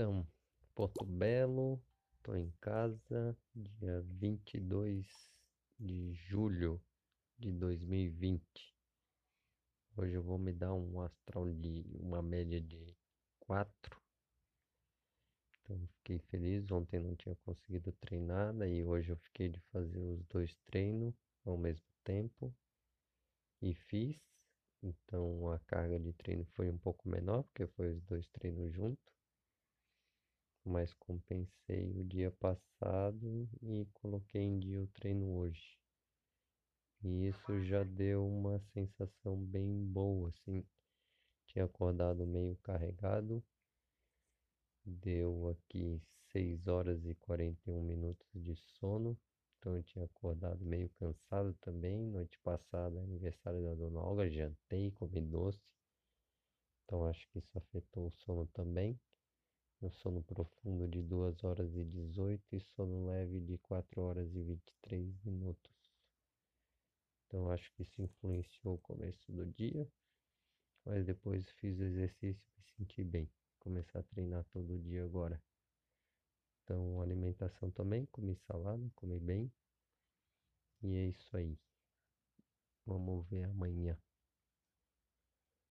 Então, Porto Belo, tô em casa, dia 22 de julho de 2020. Hoje eu vou me dar um astral de uma média de 4. Então fiquei feliz, ontem não tinha conseguido treinar, e hoje eu fiquei de fazer os dois treinos ao mesmo tempo e fiz. Então a carga de treino foi um pouco menor, porque foi os dois treinos juntos mas compensei o dia passado e coloquei em dia o treino hoje. E isso já deu uma sensação bem boa, assim. Tinha acordado meio carregado. Deu aqui 6 horas e 41 minutos de sono. Então eu tinha acordado meio cansado também. Noite passada, aniversário da Dona Olga, jantei, comi doce. Então acho que isso afetou o sono também no sono profundo de 2 horas e 18 e sono leve de 4 horas e 23 minutos. Então acho que isso influenciou o começo do dia, mas depois fiz o exercício e me senti bem. Começar a treinar todo dia agora. Então alimentação também, comi salada, comi bem. E é isso aí. Vamos ver amanhã.